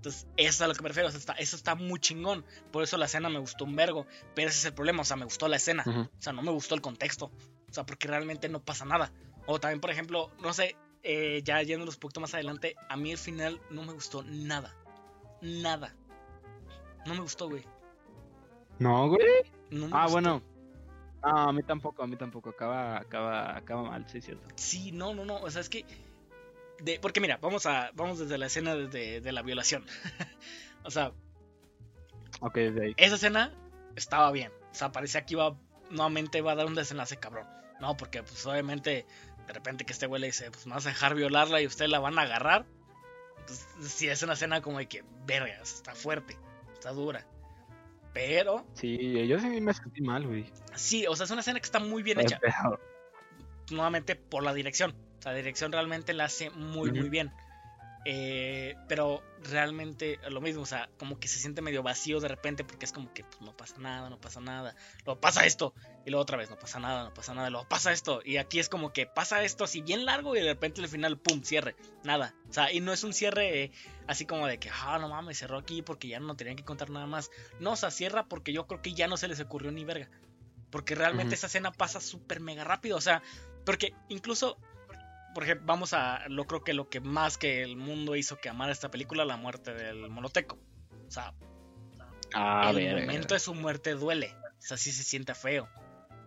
Entonces, eso es a lo que me refiero. eso está muy chingón. Por eso la escena me gustó un vergo. Pero ese es el problema. O sea, me gustó la escena. O sea, no me gustó el contexto. O sea, porque realmente no pasa nada. O también, por ejemplo, no sé, eh, ya yéndonos un poquito más adelante, a mí el final no me gustó nada. Nada. No me gustó, güey. No, güey. ah, bueno. Ah, a mí tampoco, a mí tampoco. Acaba, acaba, acaba mal, sí, cierto. Sí, no, no, no. O sea, es que porque mira, vamos a vamos desde la escena de, la violación. [laughs] o sea, esa escena estaba bien. O sea, parecía que iba nuevamente va a dar un desenlace cabrón. No, porque pues obviamente de repente que este güey le dice, pues me vas a dejar violarla y ustedes la van a agarrar. Pues sí es una escena como de que, vergas, está fuerte, está dura. Pero... Sí, yo sí me sentí mal, güey. Sí, o sea, es una escena que está muy bien hecha. Nuevamente por la dirección. La dirección realmente la hace muy, muy bien. Eh, pero realmente lo mismo, o sea, como que se siente medio vacío de repente porque es como que pues, no pasa nada, no pasa nada, luego pasa esto y luego otra vez no pasa nada, no pasa nada, luego pasa esto y aquí es como que pasa esto así bien largo y de repente al final, ¡pum!, cierre, nada, o sea, y no es un cierre así como de que, ah, no mames, cerró aquí porque ya no tenían que contar nada más, no, o sea, cierra porque yo creo que ya no se les ocurrió ni verga, porque realmente esa escena pasa súper mega rápido, o sea, porque incluso por ejemplo, vamos a, lo creo que lo que más que el mundo hizo que amara esta película, la muerte del monoteco. O sea, ah, el momento de su muerte duele. O sea, sí se siente feo.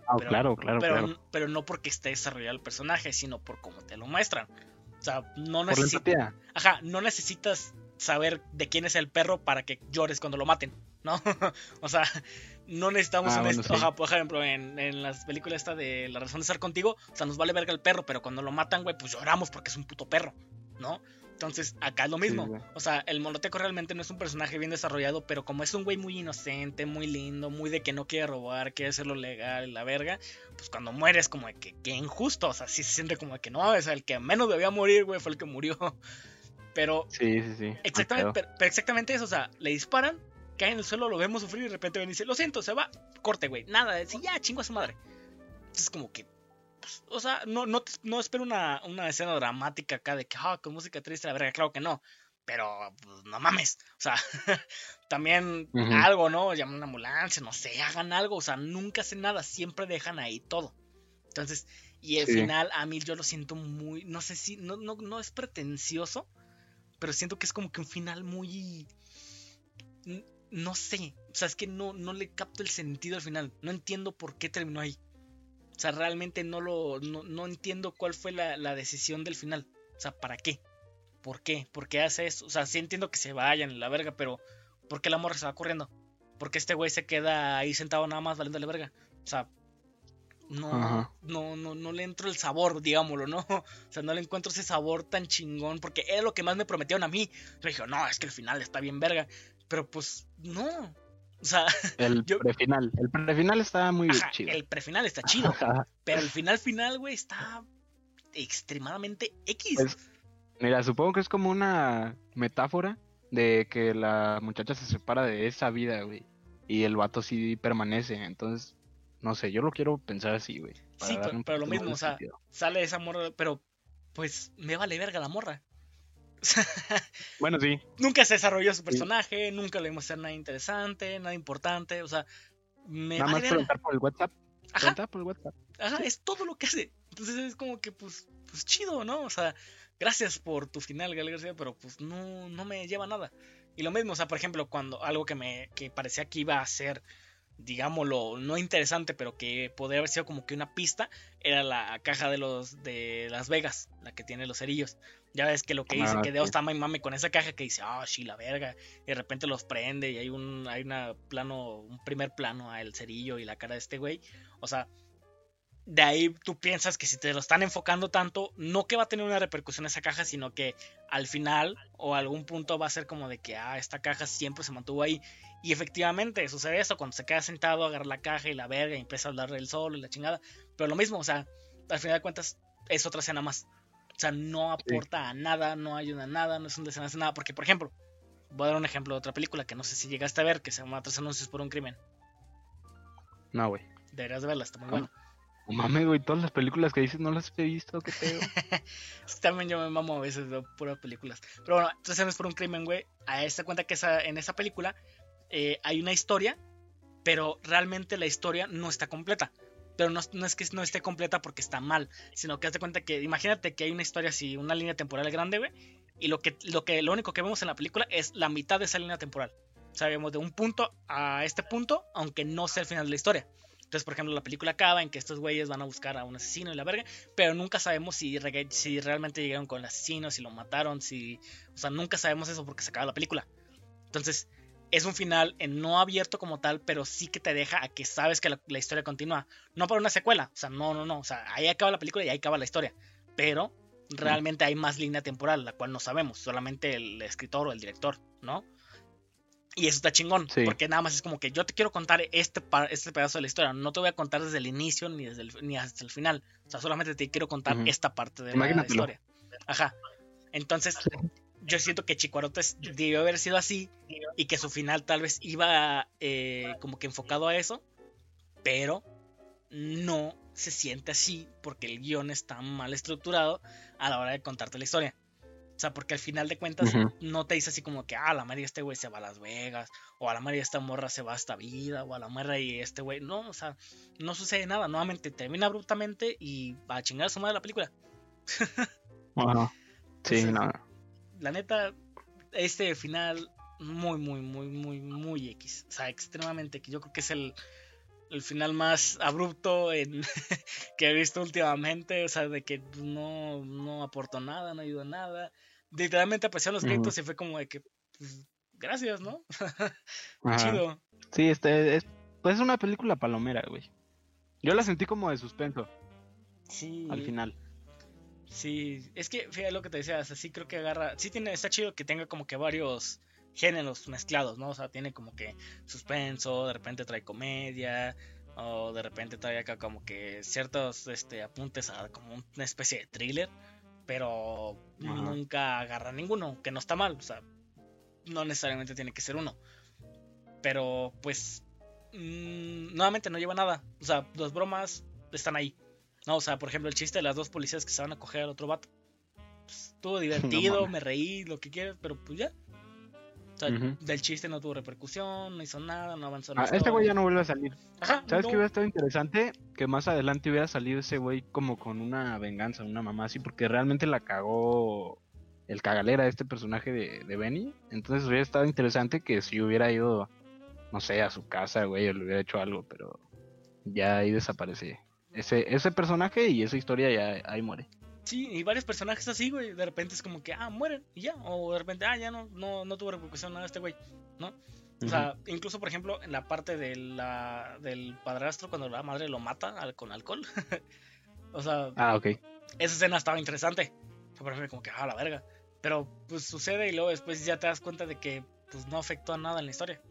Ah, claro, claro, pero, Pero no porque esté desarrollado el personaje, sino por cómo te lo muestran. O sea, no necesitas. Ajá, no necesitas saber de quién es el perro para que llores cuando lo maten, ¿no? [laughs] o sea, no necesitamos ah, un por ejemplo, en, las películas esta de La razón de estar contigo, o sea, nos vale verga el perro, pero cuando lo matan, güey, pues lloramos porque es un puto perro, ¿no? Entonces, acá es lo mismo. o sea, el monoteco realmente no es un personaje bien desarrollado, pero como es un güey muy inocente, muy lindo, muy de que no quiere robar, quiere hacerlo legal, la verga, pues cuando muere es como de que, que injusto, o sea, sí se siente como de que no, es el que menos debía morir, güey, fue el que murió. [laughs] Pero. Sí, sí, sí. Exactamente, pero exactamente eso, o sea, le disparan, cae en el suelo, lo vemos sufrir y de repente ven y dice, lo siento, se va, corte, güey, nada, sí, ya, chingo a su madre. Entonces, como que, pues, o sea, no, no, no espero una, una, escena dramática acá de que, ah, con música triste, la verga, claro que no. Pero, pues, no mames, o sea, [laughs] también algo, ¿no? Llaman una ambulancia, no sé, hagan algo, o sea, nunca hacen nada, siempre dejan ahí todo. Entonces, y el final, a mí yo lo siento muy, no sé si, no, no, no es pretencioso, pero siento que es como que un final muy no sé, o sea, es que no, no le capto el sentido al final, no entiendo por qué terminó ahí. O sea, realmente no lo, no, entiendo cuál fue la, decisión del final. O sea, ¿para qué? ¿Por qué? ¿Por qué hace eso? O sea, sí entiendo que se vayan la verga, pero ¿por qué la morra se va corriendo? ¿Por qué este güey se queda ahí sentado nada más valiendo la verga? O sea, no, no, no, no le entro el sabor, digámoslo, ¿no? [laughs] O sea, no le encuentro ese sabor tan chingón, porque era lo que más me prometieron a mí. Yo dije, no, es que el final está bien verga. Pero pues no. O sea, [laughs] el prefinal. El prefinal está muy chido. El prefinal está chido. [laughs] pero el final final, güey, está extremadamente X. Pues, mira, supongo que es como una metáfora de que la muchacha se separa de esa vida, güey. Y el vato sí permanece. Entonces, No sé, yo lo quiero pensar así, güey. Sí, pero, pero lo mismo, o sea, sale esa morra, pero pues me vale verga la morra. [laughs] Bueno, sí. nunca se desarrolló su personaje, nunca le vimos hacer nada interesante, nada importante, o sea, me Nada más preguntar por el WhatsApp. Ajá, Preguntar por el WhatsApp. ajá, es todo lo que hace. Entonces es como que, pues, pues chido, ¿no? O sea, gracias por tu final, Gal García, pero pues no, no me lleva a nada. Y lo mismo, o sea, por ejemplo, cuando algo que me que parecía que iba a ser, digámoslo, no interesante, pero que podría haber sido como que una pista, era la caja de los de Las Vegas, la que tiene los cerillos. Ya ves que lo que dice, Ah, que. Dios está mame mame con esa caja que dice, ah, sí, la verga. Y de repente los prende y hay un, hay una plano, un primer plano al cerillo y la cara de este güey. O sea, de ahí tú piensas que si te lo están enfocando tanto, no que va a tener una repercusión esa caja, sino que al final o algún punto va a ser como de que, ah, esta caja siempre se mantuvo ahí. Y efectivamente sucede eso cuando se queda sentado, agarra la caja y la verga y empieza a hablar del solo y la chingada. Pero lo mismo, o sea, al final de cuentas es otra escena más. O sea, no aporta a nada, no ayuda a nada, no es un desenlace nada. Porque, por ejemplo, voy a dar un ejemplo de otra película que no sé si llegaste a ver, que se llama Tres anuncios por un crimen. No, güey. Deberías de verla, está muy buena. No mames, güey. Todas las películas que dices no las he visto. ¿Qué pedo? [laughs] Es también yo me mamo a veces de puras películas. Pero bueno, Tres años por un crimen, güey. A esta cuenta que esa, en esa película eh, hay una historia, pero realmente la historia no está completa. Pero no, no es que no esté completa porque está mal, sino que hazte cuenta que, imagínate que hay una historia así, una línea temporal grande, güey, y lo que, lo que lo único que vemos en la película es la mitad de esa línea temporal. O sea, vemos de un punto a este punto, aunque no sea el final de la historia. Entonces, por ejemplo, la película acaba en que estos güeyes van a buscar a un asesino y la verga, pero nunca sabemos si, realmente llegaron con el asesino, si lo mataron, si... O sea, nunca sabemos eso porque se acaba la película. Entonces, es un final en no abierto como tal, pero sí que te deja a que sabes que la, la historia continúa. No para una secuela, o sea, no, no, no. O sea, ahí acaba la película y ahí acaba la historia. Pero realmente hay más línea temporal, la cual no sabemos, solamente el escritor o el director, ¿no? Y eso está chingón, Sí. porque nada más es como que yo te quiero contar este, este pedazo de la historia. No te voy a contar desde el inicio ni, desde el- ni hasta el final. O sea, solamente te quiero contar esta parte de la historia. Ajá. Entonces, yo siento que Chicuarotes debió haber sido así y que su final tal vez iba eh, como que enfocado a eso, pero no se siente así porque el guion está mal estructurado a la hora de contarte la historia. O sea, porque al final de cuentas no te dice así como que, ah, la madre este güey se va a Las Vegas, o a la madre esta morra se va a esta vida, o a la madre y este güey. No, o sea, no sucede nada. Nuevamente termina abruptamente y va a chingar a su madre la película. [laughs] Ajá. Sí, Entonces, no. La neta, este final muy, muy, muy, muy, muy X. O sea, extremadamente X. Yo creo que es el, el final más abrupto en, [laughs] que he visto últimamente. O sea, de que no, no aportó nada, no ayudó a nada. Literalmente aparecieron los créditos y fue como de que, pues, gracias, ¿no? [laughs] Chido. Sí, este es, pues es una película palomera, güey. Yo la sentí como de suspenso Sí. al final. Sí, es que fíjate lo que te decía, o sea, sí creo que agarra, sí tiene, está chido que tenga como que varios géneros mezclados, ¿no? O sea, tiene como que suspenso, de repente trae comedia, o de repente trae acá como que ciertos este, apuntes a como una especie de thriller, pero nunca agarra ninguno, que no está mal, o sea, no necesariamente tiene que ser uno. Pero pues, mm, nuevamente no lleva nada, o sea, las bromas están ahí. No, o sea, por ejemplo, el chiste de las dos policías que se van a coger al otro vato. Pues, estuvo [laughs] divertido, me reí, lo que quieras, pero pues ya. O sea, Ujú. del chiste no tuvo repercusión, no hizo nada, no avanzó en Ah, este güey ya no vuelve a salir. Ajá, ¿Sabes no. qué hubiera estado interesante? Que más adelante hubiera salido ese güey como con una venganza, una mamá así, porque realmente la cagó el cagalera este personaje de, de Benny. Entonces hubiera estado interesante que si hubiera ido, no sé, a su casa, güey, o le hubiera hecho algo, pero ya ahí desaparece. Ese, ese personaje y esa historia ya ahí muere. Sí, y varios personajes así, güey. De repente es como que, ah, mueren y ya. O de repente, ah, ya no, no, no tuvo repercusión nada este güey, ¿no? O sea, incluso por ejemplo, en la parte de la, del padrastro, cuando la madre lo mata al- con alcohol. [laughs] o sea, Ah, ok. esa escena estaba interesante. Para mí como que, ah, la verga. Pero pues sucede y luego después ya te das cuenta de que pues no afectó a nada en la historia.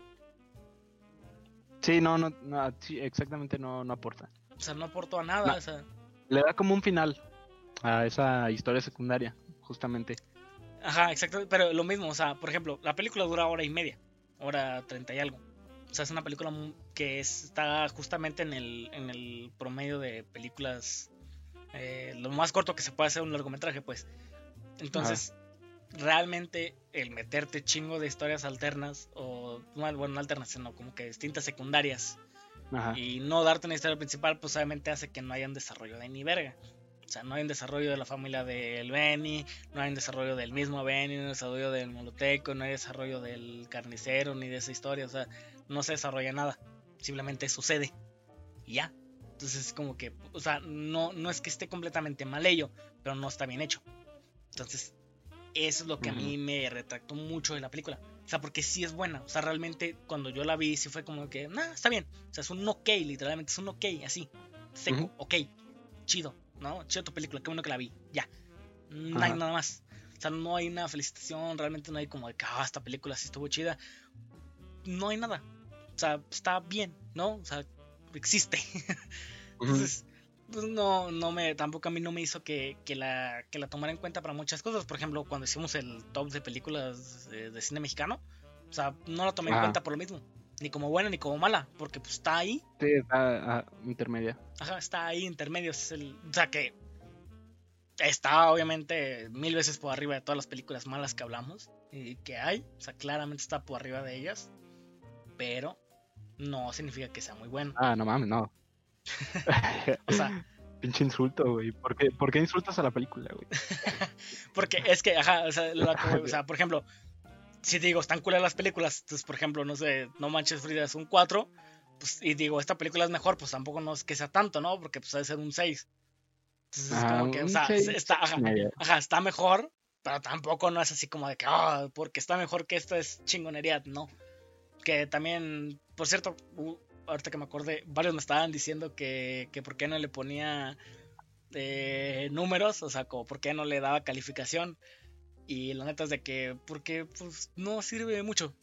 Sí, no, no, no, sí, exactamente no, no aporta. O sea, no aportó a nada. No. O sea, Le da como un final a esa historia secundaria, justamente. ajá, exactamente. Pero lo mismo, o sea, por ejemplo, la película dura hora y media. Hora treinta y algo. O sea, es una película que está justamente en el, en el promedio de películas. Eh, lo más corto que se puede hacer un largometraje, pues. Entonces, realmente el meterte chingo de historias alternas, o bueno, no alternas, sino como que distintas secundarias, y no darte una historia principal, pues obviamente hace que no haya un desarrollo de ni verga. O sea, no hay un desarrollo de la familia del Benny, no hay un desarrollo del mismo Benny, no hay un desarrollo del moloteco, no hay desarrollo del carnicero, ni de esa historia. O sea, no se desarrolla nada. Simplemente sucede. Y ya. Entonces es como que, o sea, no, no es que esté completamente mal ello, pero no está bien hecho. Entonces, eso es lo que a mí me retractó mucho de la película. O sea, porque sí es buena. O sea, realmente cuando yo la vi, sí fue como que, nah, está bien. O sea, es un ok, literalmente es un ok, así. Seco, ok. Chido, ¿no? Chido tu película, qué bueno que la vi. Ya. No hay nada más. O sea, no hay una felicitación, realmente no hay como de que, ah, esta película sí estuvo chida. No hay nada. O sea, está bien, ¿no? O sea, existe. [laughs] Entonces, pues no, no me, tampoco a mí no me hizo que, la, que la tomara en cuenta para muchas cosas. Por ejemplo, cuando hicimos el top de películas de, cine mexicano, o sea, no la tomé en cuenta por lo mismo. Ni como buena ni como mala, porque pues está ahí. Sí, está intermedia. Ajá, está ahí intermedio. Es el, o sea que está obviamente mil veces por arriba de todas las películas malas que hablamos y que hay. O sea, claramente está por arriba de ellas. Pero no significa que sea muy bueno. Ah, no mames, no. [laughs] o sea. [laughs] Pinche insulto, güey. ¿Por qué, insultas a la película, güey? [laughs] Porque es que, ajá, o sea, por ejemplo, si digo, están culas las películas, entonces, por ejemplo, no sé, No Manches Frida es un 4, pues, y digo, esta película es mejor, pues tampoco no es que sea tanto, ¿no? Porque pues debe ser un 6. Entonces, es como que, o sea, está, ajá, está mejor, pero tampoco no es así como de que, ah, porque está mejor que esta es chingonería, no. Que también, por cierto, ahorita que me acordé, varios me estaban diciendo que, que por qué no le ponía eh, números, o sea, como por qué no le daba calificación. Y la neta es de que, porque pues no sirve mucho.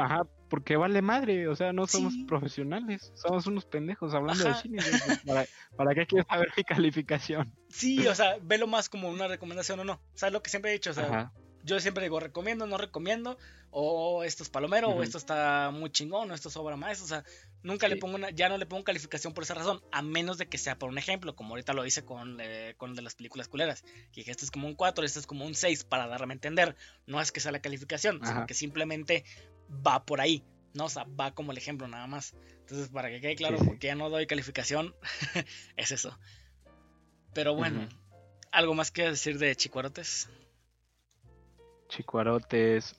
Ajá, porque vale madre, o sea, no somos profesionales, somos unos pendejos hablando de cine. ¿Para, ¿Para, qué quieres saber mi [laughs] calificación? Sí, o sea, velo más como una recomendación o no. O sea, lo que siempre he dicho, o sea, yo siempre digo, recomiendo, no recomiendo, o esto es palomero, o esto está muy chingón, o esto es obra maestra, o sea, nunca le pongo una, ya no le pongo calificación por esa razón, a menos de que sea por un ejemplo, como ahorita lo hice con, eh, con de las películas culeras, que dije, este es como un 4, este es como un 6, para darme a entender, no es que sea la calificación, sino que simplemente va por ahí, ¿no? O sea, va como el ejemplo nada más. Entonces, para que quede claro, porque ya no doy calificación, [laughs] es eso. Pero bueno, ¿algo más que decir de Chicuarotes? Chicuarotes.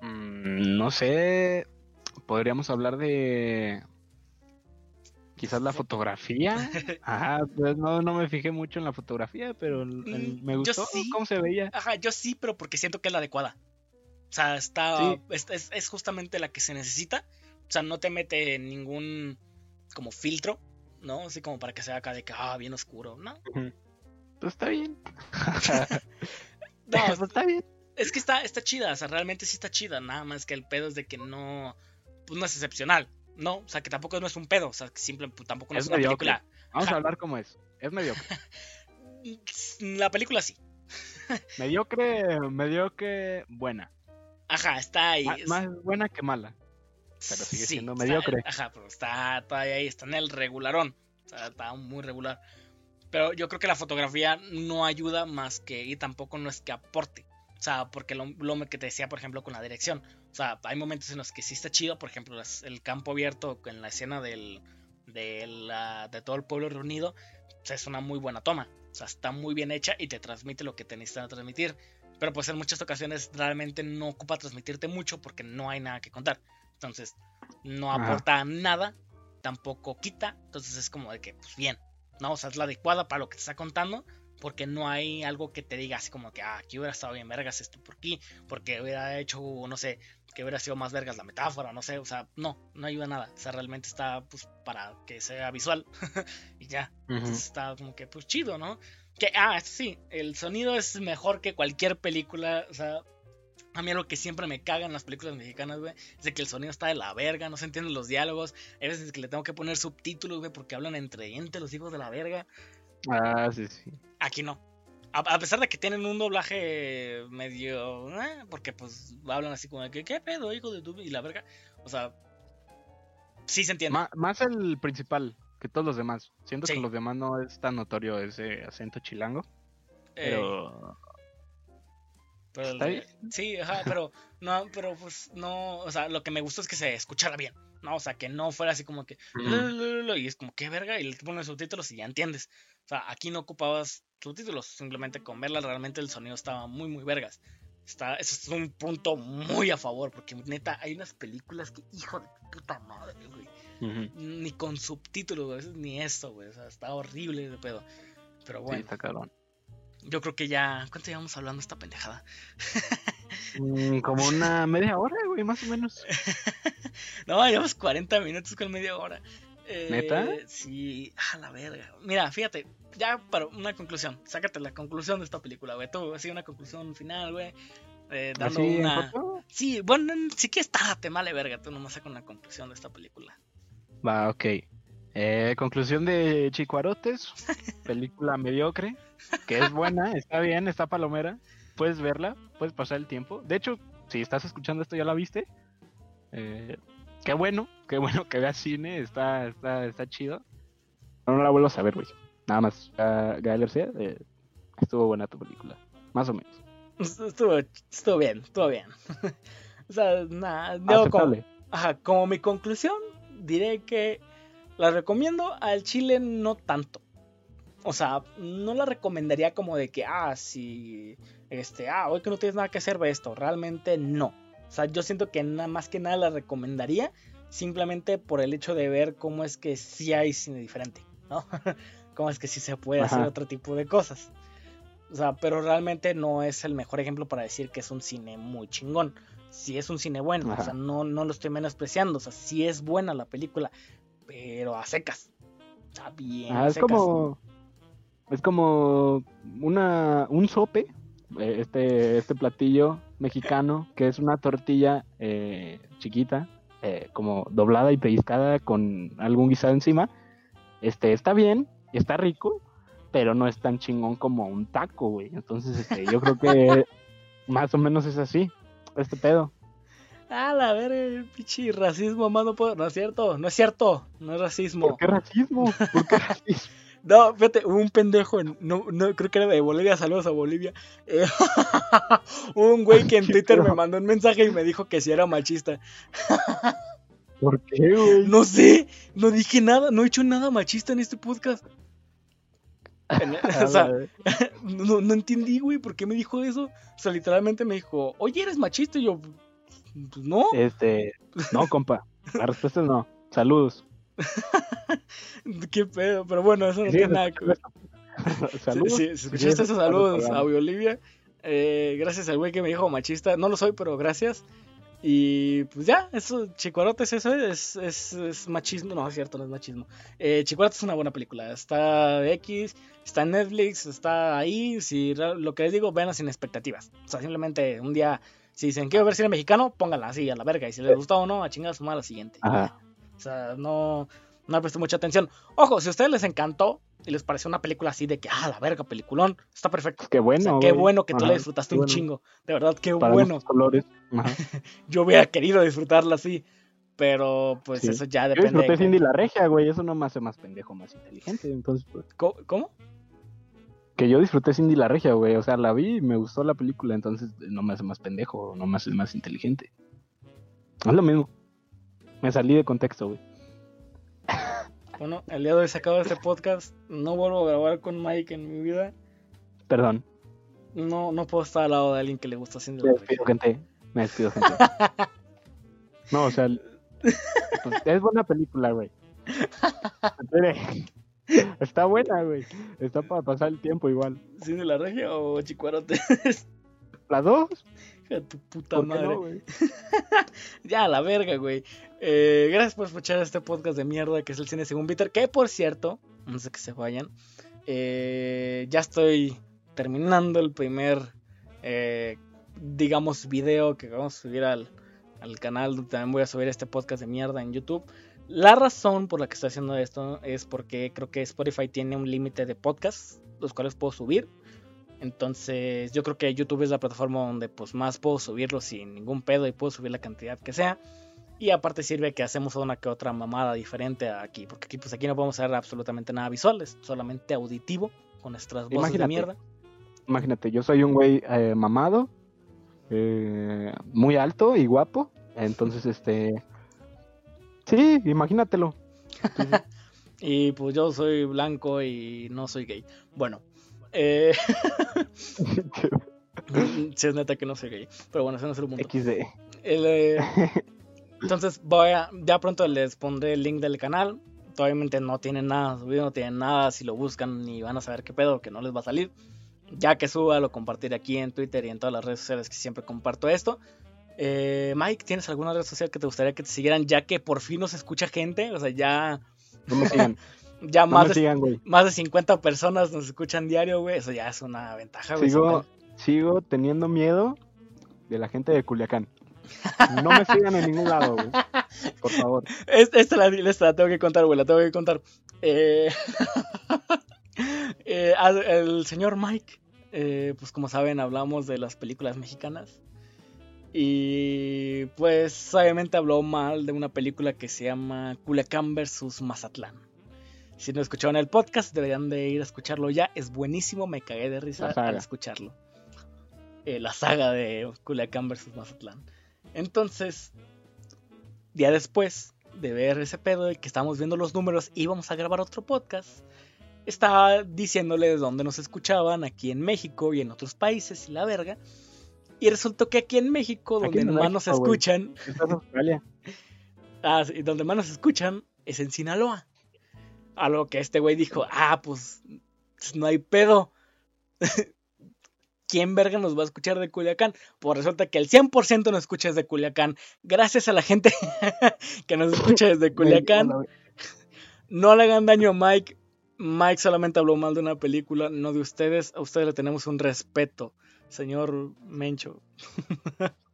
Mm, no sé. Podríamos hablar de. Quizás la fotografía. Ajá, [laughs] pues no, no me fijé mucho en la fotografía, pero mm, me gustó cómo se veía. Ajá, yo sí, pero porque siento que es la adecuada. O sea, está. Es, justamente la que se necesita. O sea, no te mete ningún como filtro, ¿no? Así como para que sea acá de que, ah, bien oscuro, ¿no? Pues está bien. [laughs] no, [laughs] pues está bien. Es que está, está chida, o sea, realmente sí está chida, nada más que el pedo es de que no, pues no es excepcional, ¿no? O sea, que tampoco no es un pedo, o sea, que simple, pues, tampoco no es, una película. Vamos a hablar como es, es mediocre. [laughs] La película sí. [laughs] mediocre, mediocre, buena. Ajá, está ahí. más buena que mala. Pero sigue siendo mediocre. Ajá, pero está todavía ahí, está en el regularón. O sea, está muy regular. Pero yo creo que la fotografía no ayuda más que, y tampoco no es que aporte. O sea, porque lo, lo, que te decía, por ejemplo, con la dirección. O sea, hay momentos en los que sí está chido, por ejemplo, el campo abierto en la escena del, de, la, de todo el pueblo reunido, o sea, es una muy buena toma. O sea, está muy bien hecha y te transmite lo que te necesitan transmitir. Pero pues en muchas ocasiones realmente no ocupa transmitirte mucho porque no hay nada que contar. Entonces, no aporta nada, tampoco quita. Entonces es como de que, pues bien, ¿no? O sea, es la adecuada para lo que te está contando porque no hay algo que te diga así como que, ah, aquí hubiera estado bien vergas esto por aquí, porque hubiera hecho, no sé, que hubiera sido más vergas la metáfora, no sé, o sea, no, no ayuda nada, o sea, realmente está pues para que sea visual [laughs] y ya, está como que pues chido, ¿no? Que, ah, sí, el sonido es mejor que cualquier película, o sea, a mí algo que siempre me caga en las películas mexicanas, güey, es de que el sonido está de la verga, no se entienden los diálogos. Hay veces que le tengo que poner subtítulos, güey, porque hablan entre ente los hijos de la verga. Ah, sí, sí. Aquí no. A, pesar de que tienen un doblaje medio. Eh, porque pues hablan así como de que, ¿qué pedo, hijo de tu? Y la verga. O sea, sí se entiende. Más el principal que todos los demás. Siento Sí. que los demás no es tan notorio ese acento chilango. Eh, Pero. pero está bien. Sí, ajá, pero no, pero pues no, o sea, lo que me gustó es que se escuchara bien, ¿no? O sea, que no fuera así como que y es como qué verga y le pones subtítulos y ya entiendes. O sea, aquí no ocupabas subtítulos, simplemente con verla realmente el sonido estaba muy muy vergas. Está, ese es un punto muy a favor, porque neta, hay unas películas que, hijo de puta madre, güey. Ni con subtítulos, ni esto, güey. O sea, está horrible de pedo. Pero Sí, bueno, está cabrón. yo creo que ya. ¿Cuánto llevamos hablando esta pendejada? Mm, como una media hora, güey, más o menos. [laughs] No, llevamos 40 minutos con media hora. Eh, ¿Neta? Sí, a la verga. Mira, fíjate, ya para una conclusión, sácate la conclusión de esta película, güey. Tú, así una conclusión final, güey. eh, dando en una. Sí, bueno, si quieres, te male verga, tú nomás saca una conclusión de esta película. Va, ok. Eh, conclusión de Chicuarotes. [laughs] película mediocre. Que es buena, está bien, está palomera. Puedes verla, puedes pasar el tiempo. De hecho, si estás escuchando esto, ya la viste. Eh, qué bueno, qué bueno que veas cine, está, está, está chido. No, no la vuelvo a ver, güey. Nada más. Gael García, eh, estuvo buena tu película. Más o menos. Estuvo, estuvo bien, estuvo bien. [laughs] o sea, nada, como, Aceptable. ajá, como mi conclusión, diré que la recomiendo al chile no tanto. O sea, no la recomendaría como de que, ah, si, este, ah, hoy que no tienes nada que hacer, ve esto. Realmente no. O sea, yo siento que nada más que nada la recomendaría simplemente por el hecho de ver cómo es que sí hay cine diferente, ¿no? [laughs] cómo es que sí se puede hacer otro tipo de cosas. O sea, pero realmente no es el mejor ejemplo para decir que es un cine muy chingón. Sí es un cine bueno, o sea, no, no lo estoy menospreciando, o sea, sí es buena la película, pero a secas. Sea, bien Ah, es secas. como es como una un sope eh, este este platillo mexicano que es una tortilla eh, chiquita eh, como doblada y pellizcada con algún guisado encima este está bien está rico pero no es tan chingón como un taco güey entonces este, yo creo que [laughs] más o menos es así este pedo Ah, la verga, pinche racismo, más no puedo. No es cierto, no es cierto, no es racismo. ¿por qué racismo? ¿por qué racismo? [laughs] No, fíjate, hubo un pendejo, en- no, no, creo que era de Bolivia, saludos a Bolivia. Eh, [laughs] un güey que en Twitter me mandó un mensaje y me dijo que si era machista. ¿por qué güey? No sé, no dije nada, no he hecho nada machista en este podcast. [laughs] O sea, [laughs] no, no entendí, güey, por qué me dijo eso. O sea, literalmente me dijo, oye, eres machista. Y yo, pues no. Este, no, compa. La respuesta es no. Saludos. [laughs] Qué pedo, pero bueno, eso no Sí, tiene nada que ver. [laughs] Saludos. Si, si- escuchaste esos saludos a Olivia, eh, gracias al güey que me dijo machista. No lo soy, pero gracias. Y pues ya, eso, Chicuarotes, eso es, es, es machismo. No, es cierto, no es machismo. Eh, Chicuarotes es una buena película. Está X, está en Netflix, está ahí. Si lo que les digo, veanla sin expectativas. O sea, simplemente un día, si dicen quiero ver cine mexicano, pónganla así a la verga. Y si les gustó o no, a chingar a su la siguiente. Ajá. O sea, no, no presté mucha atención. Ojo, si a ustedes les encantó y les pareció una película así de que, ah, la verga, peliculón, está perfecto. Qué O bueno. sea, qué bueno que tú Ajá, la disfrutaste un bueno. chingo. De verdad, qué Para bueno. colores. [laughs] Ajá. Yo hubiera querido disfrutarla así. Pero pues Sí. eso ya Yo depende. disfruté de- Cindy la regia, güey. Eso no me hace más pendejo, más inteligente. Entonces, pues, ¿Cómo? ¿Cómo? que yo disfruté Cindy la regia, güey. O sea, la vi y me gustó la película. Entonces, no me hace más pendejo. No me hace más inteligente. Es lo mismo. Me salí de contexto, güey. Bueno, el día de hoy se acaba este podcast. No vuelvo a grabar con Mike en mi vida. Perdón. No, no puedo estar al lado de alguien que le gusta Cindy Me la despido, gente. Me despido, gente. [laughs] No, o sea, pues, es buena película, güey. Está buena, güey. Está para pasar el tiempo igual. ¿Cindy la regia o Chicuarote? ¿Las dos? De tu puta ¿Por qué madre. no? [laughs] Ya, la verga, güey. Eh, gracias por escuchar este podcast de mierda que es el cine según Peter. Que por cierto, no sé que se vayan. eh, ya estoy terminando el primer, eh, digamos, video que vamos a subir al, al canal. También voy a subir este podcast de mierda en YouTube. La razón por la que estoy haciendo esto es porque creo que Spotify tiene un límite de podcasts, los cuales puedo subir. Entonces, yo creo que YouTube es la plataforma donde pues más puedo subirlo sin ningún pedo y puedo subir la cantidad que sea. Y aparte sirve que hacemos una que otra mamada diferente aquí, porque aquí, pues aquí no podemos hacer absolutamente nada visual, es solamente auditivo, con nuestras voces de Imagínate. mierda. Imagínate, yo soy un güey eh, mamado, eh, muy alto y guapo. Entonces, este. Sí, imagínatelo. [laughs] Y pues yo soy blanco y no soy gay. Bueno, eh... [laughs] [laughs] sí es neta que no soy gay, pero bueno, ese no es el punto. XD. El, eh, [laughs] Entonces voy a, ya pronto les pondré el link del canal. Obviamente no tienen nada subido, no tienen nada. Si lo buscan ni van a saber qué pedo, que no les va a salir. Ya que suba, lo compartiré aquí en Twitter y en todas las redes sociales que siempre comparto esto. Eh, Mike, ¿tienes alguna red social que te gustaría que te siguieran? Ya que por fin nos escucha gente. O sea, ya, No me sigan. Ya No más, de, sigan, más de 50 personas nos escuchan diario, güey. Eso ya es una ventaja, güey. Sigo, sigo teniendo miedo de la gente de Culiacán. No me [laughs] sigan en ningún lado, güey. Por favor. Es- Esta la, esta la tengo que contar, güey, la tengo que contar. Eh, [laughs] eh, el señor Mike, eh, pues como saben, hablamos de las películas mexicanas. Y pues obviamente habló mal de una película que se llama Culiacán versus Mazatlán. Si no escucharon el podcast, deberían de ir a escucharlo ya. Es buenísimo, me cagué de risa al escucharlo. Eh, la saga de Culiacán versus Mazatlán. Entonces, día después de ver ese pedo y que estábamos viendo los números, íbamos a grabar otro podcast. Estaba diciéndoles dónde nos escuchaban, aquí en México y en otros países y la verga. Y resultó que aquí en México, donde en más nos México, escuchan, [laughs] ah, sí, donde más nos escuchan es en Sinaloa. A lo que este güey dijo, ah, pues no hay pedo. [laughs] ¿Quién verga nos va a escuchar de Culiacán? Pues resulta que el 100% nos escucha desde Culiacán. Gracias a la gente [laughs] que nos escucha desde Culiacán. No le hagan daño a Mike. Mike solamente habló mal de una película, no de ustedes. A ustedes le tenemos un respeto, señor Mencho. [laughs]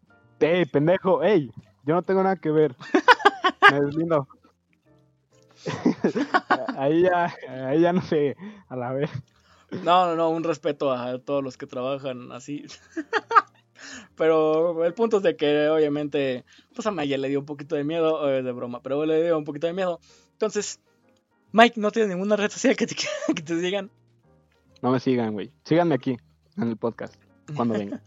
Ey, pendejo, ey, yo no tengo nada que ver. Me deslindo. [laughs] ahí ya, ahí ya no sé, a la vez. No, no, no, un respeto a todos los que trabajan así. [laughs] Pero el punto es de que obviamente, pues a Maya le dio un poquito de miedo, eh, de broma, pero le dio un poquito de miedo. Entonces, Mike, ¿no tiene ninguna red social que te, [laughs] que te digan? No me sigan, güey. Síganme aquí, en el podcast, cuando venga.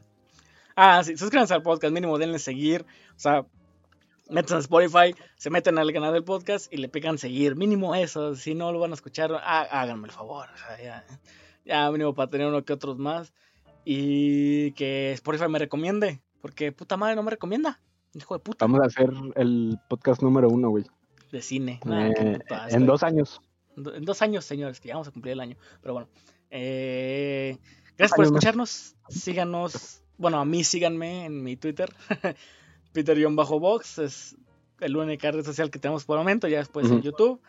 Ah, sí, suscríbanse al podcast, mínimo denle seguir. O sea, métanse a Spotify, se meten al canal del podcast y le pican seguir. Mínimo eso, si no lo van a escuchar, há- háganme el favor. o sea, ya, ya mínimo para tener uno que otros más. Y que Spotify me recomiende, porque puta madre no me recomienda. Hijo de puta. Vamos a hacer el podcast número uno, güey. De cine. Nah, Eh, asco. en dos años. En dos años, señores, que ya vamos a cumplir el año. Pero bueno. eh, gracias por escucharnos. Síganos. Bueno, a mí síganme en mi Twitter. [laughs] Peter-Box es el única red social que tenemos por el momento. Ya después en. YouTube.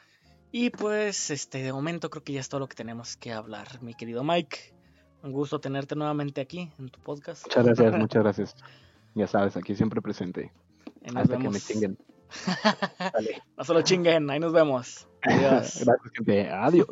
Y pues, este, de momento creo que ya es todo lo que tenemos que hablar, mi querido Mike. Un gusto tenerte nuevamente aquí en tu podcast. Muchas gracias, [laughs] muchas gracias. Ya sabes, aquí siempre presente. Y nos Hasta que me vemos. chinguen. [laughs] Dale. No solo chinguen, ahí nos vemos. [laughs] Adiós. Gracias, gente. Adiós.